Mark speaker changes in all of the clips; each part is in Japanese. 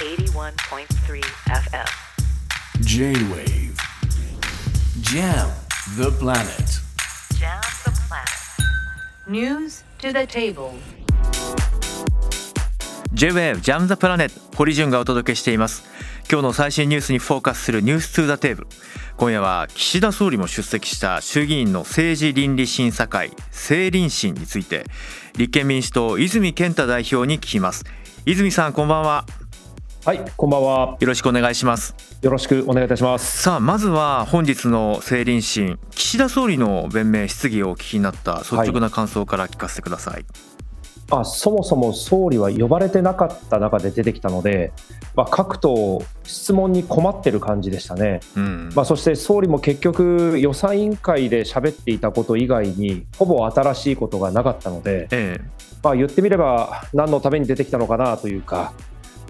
Speaker 1: 81.3 FM.
Speaker 2: J-Wave. Jam the planet.
Speaker 1: Jam the planet. News to the table.
Speaker 3: J-WAVE ジャムザプラネット堀潤がお届けしています。今日の最新ニュースにフォーカスするニュース2 the テーブル今夜は岸田総理も出席した衆議院の政治倫理審査会政倫審について立憲民主党泉健太代表に聞きます。泉さんこんばんは
Speaker 4: はい、こんばんは。
Speaker 3: よろしくお願いします。
Speaker 4: よろしくお願いいたします。
Speaker 3: さあまずは本日の政倫審岸田総理の弁明質疑をお聞きになった率直な感想から聞かせてください、
Speaker 4: あそもそも総理は呼ばれてなかった中で出てきたので、まあ、各党、質問に困ってる感じでしたね、
Speaker 3: うん。
Speaker 4: まあ、そして総理も結局、予算委員会で喋っていたこと以外に、ほぼ新しいことがなかったので、
Speaker 3: ええ。
Speaker 4: まあ、言ってみれば、何のために出てきたのかなというか、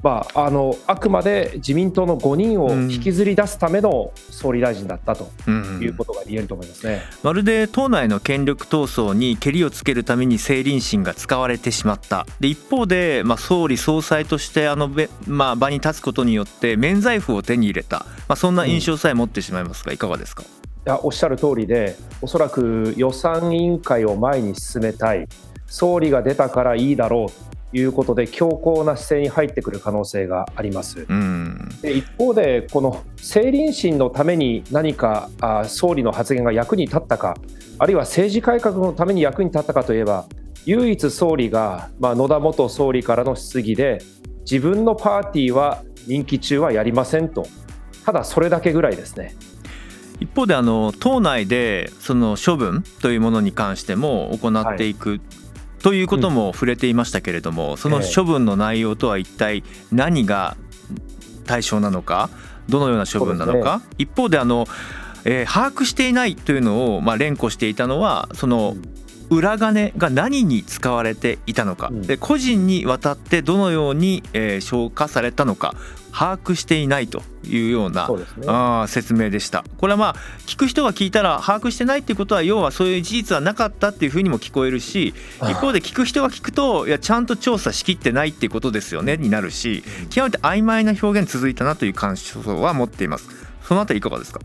Speaker 4: まあ、あのあくまで自民党の5人を引きずり出すための総理大臣だったと
Speaker 3: うん。
Speaker 4: いうことが言えると思いますね。
Speaker 3: まるで党内の権力闘争にけりをつけるために政倫審が使われてしまった。で一方で、まあ、総理総裁としてあのべ、まあ、場に立つことによって免罪符を手に入れた、まあ、そんな印象さえ持ってしまいますがいかがですか、
Speaker 4: いやおっしゃる通りで、おそらく予算委員会を前に進めたい、総理が出たからいいだろう。ということで、強硬な姿勢に入ってくる可能性があります。
Speaker 3: うん
Speaker 4: で一方で、この政倫審のために何かあ総理の発言が役に立ったか、あるいは政治改革のために役に立ったかといえば、唯一総理が、まあ、野田元総理からの質疑で、自分のパーティーは任期中はやりませんと、ただそれだけぐらいですね。
Speaker 3: 一方であの党内でその処分というものに関しても行っていく、ということも触れていましたけれども、その処分の内容とは一体何が対象なのかどのような処分なのか、一方であの、えー把握していないというのを、まあ、連呼していたのはその裏金が何に使われていたのか、
Speaker 4: うん。
Speaker 3: で個人にわたってどのように、えー消化されたのか把握していないというような
Speaker 4: そうね。
Speaker 3: あー説明でした。これはまあ聞く人が聞いたら把握してないっていうことは要はそういう事実はなかったっていうふうにも聞こえるし一方で聞く人が聞くといやちゃんと調査しきってないっていうことですよねになるし極めて曖昧な表現続いたなという感想は持っています。そのあたりいかがですか？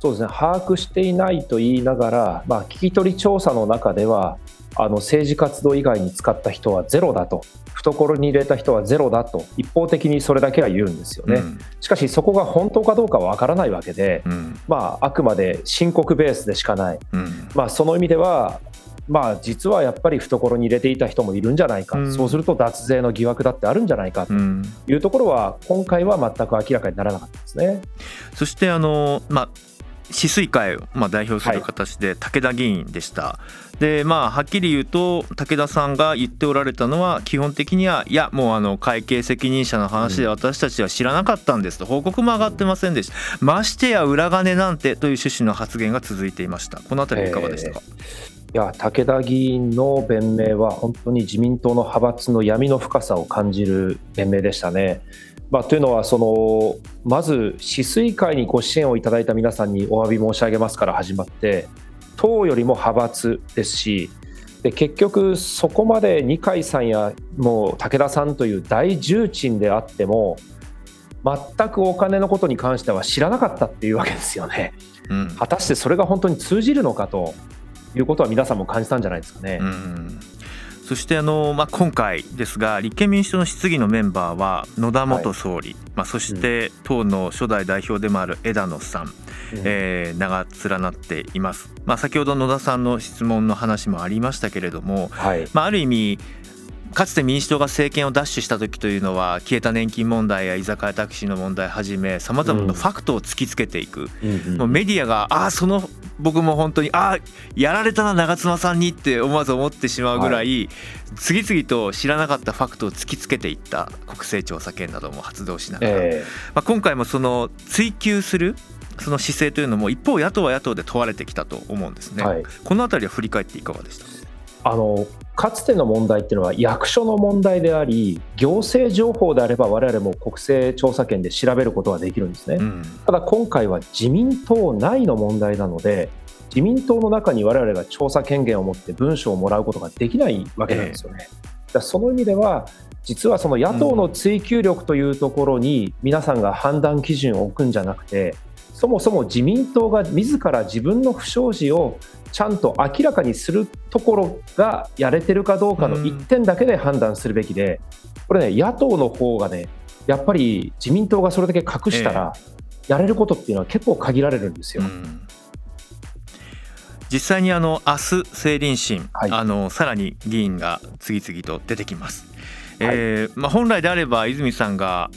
Speaker 4: そうですね。把握していないと言いながら、まあ、聞き取り調査の中ではあの政治活動以外に使った人はゼロだと。懐に入れた人はゼロだと。一方的にそれだけは言うんですよね、
Speaker 3: うん。
Speaker 4: しかしそこが本当かどうかは分からないわけで、
Speaker 3: うん。
Speaker 4: まあ、あくまで申告ベースでしかない、
Speaker 3: うん。
Speaker 4: まあ、その意味ではまあ、実はやっぱり懐に入れていた人もいるんじゃないか、
Speaker 3: うん。
Speaker 4: そうすると脱税の疑惑だってあるんじゃないかと
Speaker 3: うん。
Speaker 4: いうところは、今回は全く明らかにならなかったですね。
Speaker 3: そしてあのまあ止水会をまあ代表する形で武田議員でした、でまあはっきり言うと武田さんが言っておられたのは基本的にはいやもうあの会計責任者の話で私たちは知らなかったんですと報告も上がってませんでした。ましてや裏金なんてという趣旨の発言が続いていました。このあたりいかがでしたか、
Speaker 4: いや武田議員の弁明は本当に自民党の派閥の闇の深さを感じる弁明でしたね。まあ、というのはそのまず止水会にご支援をいただいた皆さんにお詫び申し上げますから始まって党よりも派閥ですしで結局そこまで二階さんやもう武田さんという大重鎮であっても全くお金のことに関しては知らなかったっていうわけですよね。
Speaker 3: うん
Speaker 4: 果たしてそれが本当に通じるのかということは皆さんも感じたんじゃないですかね。
Speaker 3: うんそしてあの、まあ、今回ですが立憲民主党の質疑のメンバーは野田元総理、まあ、そして党の初代代表でもある枝野さん、
Speaker 4: うん。
Speaker 3: えー名が連なっています、まあ、先ほど野田さんの質問の話もありましたけれども、
Speaker 4: はい。
Speaker 3: まあ、ある意味かつて民主党が政権を奪取した時というのは消えた年金問題や居酒屋タクシーの問題はじめさまざまなファクトを突きつけていく、もうメディアがああその僕も本当にああやられたな長妻さんにって思わず思ってしまうぐらい、次々と知らなかったファクトを突きつけていった国政調査権なども発動しながら、
Speaker 4: え
Speaker 3: まあ、今回もその追及するその姿勢というのも一方野党は野党で問われてきたと思うんですね、
Speaker 4: はい。
Speaker 3: このあたりは振り返っていかがでした
Speaker 4: あのかつての問題っていうのは役所の問題であり行政情報であれば我々も国政調査権で調べることができるんですね、
Speaker 3: うん。
Speaker 4: ただ今回は自民党内の問題なので自民党の中に我々が調査権限を持って文書をもらうことができないわけなんですよね。だからその意味では実はその野党の追及力というところに皆さんが判断基準を置くんじゃなくて、そもそも自民党が自ら自分の不祥事をちゃんと明らかにするところがやれてるかどうかの一点だけで判断するべきで、これね、野党の方がね、やっぱり自民党がそれだけ隠したら、やれることっていうのは結構限られるんですよ。うん。
Speaker 3: 実際にあの明日政倫審、はい、あのさらに議員が次々と出てきます。はい、えー、まあ、本来であれば泉さんが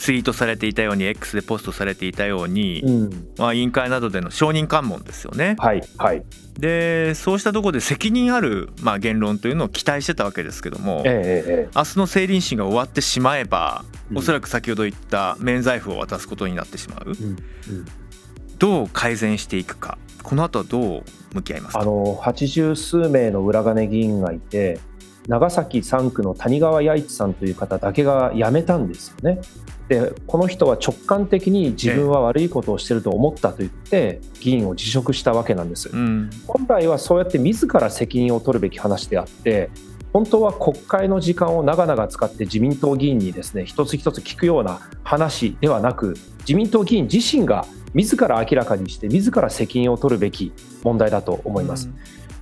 Speaker 3: ツイートされていたように X でポストされていたように、うん、まあ、委員会などでの承認喚問ですよね。
Speaker 4: はい、はい、
Speaker 3: でそうしたところで責任ある、まあ、言論というのを期待してたわけですけども、ええ、明日の政倫審が終わってしまえば、うん、おそらく先ほど言った免罪符を渡すことになってしまう、うん、どう改善していくか。この後はどう向き合います
Speaker 4: あの80数名の裏金議員がいて長崎3区の谷川八一さんという方だけが辞めたんですよね。でこの人は直感的に自分は悪いことをしてると思ったと言って議員を辞職したわけなんです、うん、本来はそうやって自ら責任を取るべき話であって本当は国会の時間を長々使って自民党議員にですね一つ一つ聞くような話ではなく自民党議員自身が自ら明らかにして自ら責任を取るべき問題だと思います。うん、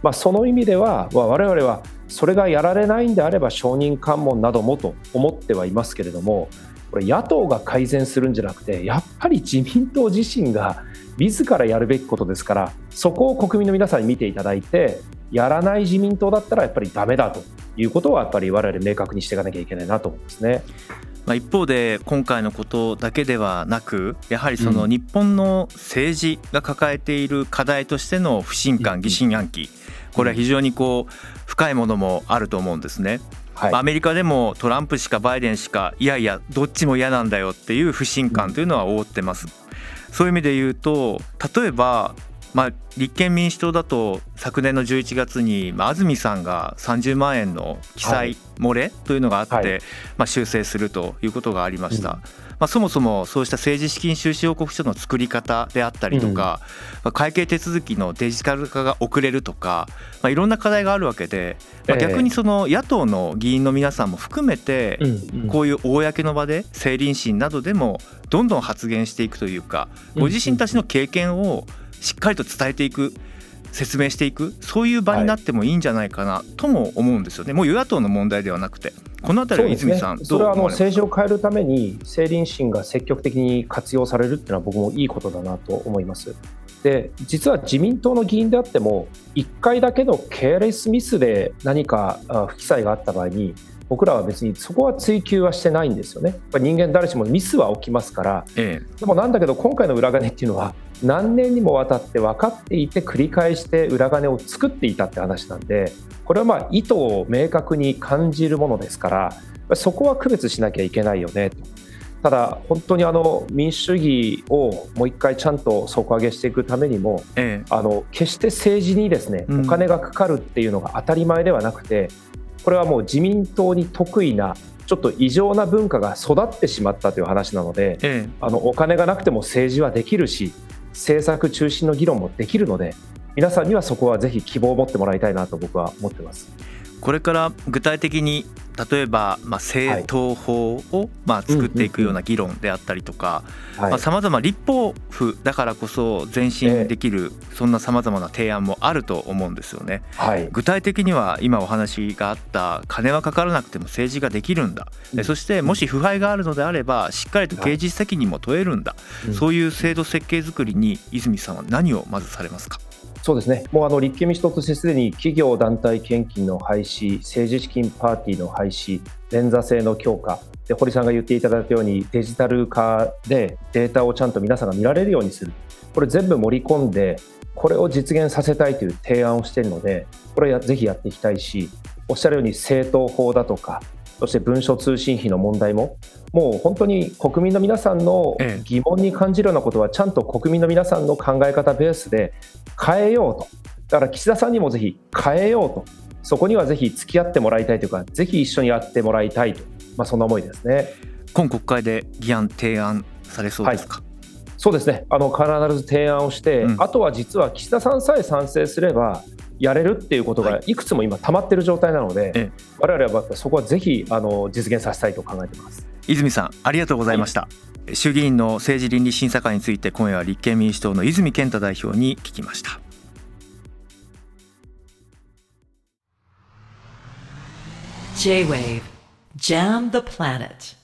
Speaker 4: まあ、その意味では我々はそれがやられないんであれば承認喚問などもと思ってはいますけれどもこれ野党が改善するんじゃなくてやっぱり自民党自身が自らやるべきことですからそこを国民の皆さんに見ていただいてやらない自民党だったらやっぱりだめだということはやっぱり我々明確にしていかなきゃいけないなと思いますね。
Speaker 3: まあ、一方で今回のことだけではなくやはりその日本の政治が抱えている課題としての不信感疑心暗鬼これは非常にこう深いものもあると思うんですね。はい、アメリカでもトランプしかバイデンしかいやいやどっちも嫌なんだよっていう不信感というのは覆ってます。そういう意味で言うと例えばまあ、立憲民主党だと昨年の11月に、まあ、安住さんが30万円の記載漏れというのがあって、はい、まあ、修正するということがありました。うん、まあ、そもそもそうした政治資金収支報告書の作り方であったりとか、うん、まあ、会計手続きのデジタル化が遅れるとか、まあ、いろんな課題があるわけで、まあ、逆にその野党の議員の皆さんも含めて、こういう公の場で政倫審などでもどんどん発言していくというかご自身たちの経験をしっかりと伝えていく説明していくそういう場になってもいいんじゃないかなとも思うんですよね、もう与野党の問題ではなくて、このあたりは泉さん、
Speaker 4: そ、ね,、れはあの政治を変えるために、政倫審が積極的に活用されるっていうのは、僕もいいことだなと思います。で実は自民党の議員であっても、1回だけのケアレスミスで何か不記載があった場合に、僕らは別にそこは追及はしてないんですよね。人間誰しもミスは起きますから、ええ、でもなんだけど今回の裏金っていうのは何年にもわたって分かっていて繰り返して裏金を作っていたって話なんでこれはまあ意図を明確に感じるものですからそこは区別しなきゃいけないよねと。ただ、本当にあの民主主義をもう一回ちゃんと底上げしていくためにも、ええ、あの決して政治にですねお金がかかるっていうのが当たり前ではなくて、これはもう自民党に得意なちょっと異常な文化が育ってしまったという話なので、ええ、あのお金がなくても政治はできるし政策中心の議論もできるので皆さんにはそこはぜひ希望を持ってもらいたいなと僕は思ってます。
Speaker 3: これから具体的に例えば、まあ、政党法を、まあ、作っていくような議論であったりとかさまざ、ま立法府だからこそ前進できる、そんなさまざまな提案もあると思うんですよね。はい、具体的には今お話があった金はかからなくても政治ができるんだ、うん、そしてもし腐敗があるのであればしっかりと刑事責任も問えるんだ、はい、そういう制度設計づくりに泉さんは何をまずされますか？
Speaker 4: そうですね、もうあの立憲民主党としてすでに企業団体献金の廃止、政治資金パーティーの廃止、連座制の強化、で堀さんが言っていただいたようにデジタル化でデータをちゃんと皆さんが見られるようにする、これ全部盛り込んで、これを実現させたいという提案をしているので、これはぜひやっていきたいし、おっしゃるように政党法だとか、そして文書通信費の問題も、もう本当に国民の皆さんの疑問に感じるようなことは、ちゃんと国民の皆さんの考え方ベースで変えようと、だから岸田さんにもぜひ変えようと、そこにはぜひ付き合ってもらいたいというか、ぜひ一緒にやってもらいたいと、まあ、そんな思いですね。
Speaker 3: 今国会で議案、提案されそうですか？はい。
Speaker 4: そうですね。あの必ず提案をして、うん、あとは実は岸田さんさえ賛成すればやれるっていうことがい。くつも今溜まってる状態なので、
Speaker 3: ええ。
Speaker 4: 我々はそこはぜひあの実現させたいと考えてます。
Speaker 3: 泉さんありがとうございました、衆議院の政治倫理審査会について今夜は立憲民主党の泉健太代表に聞きました。
Speaker 5: J-Wave. Jam the Planet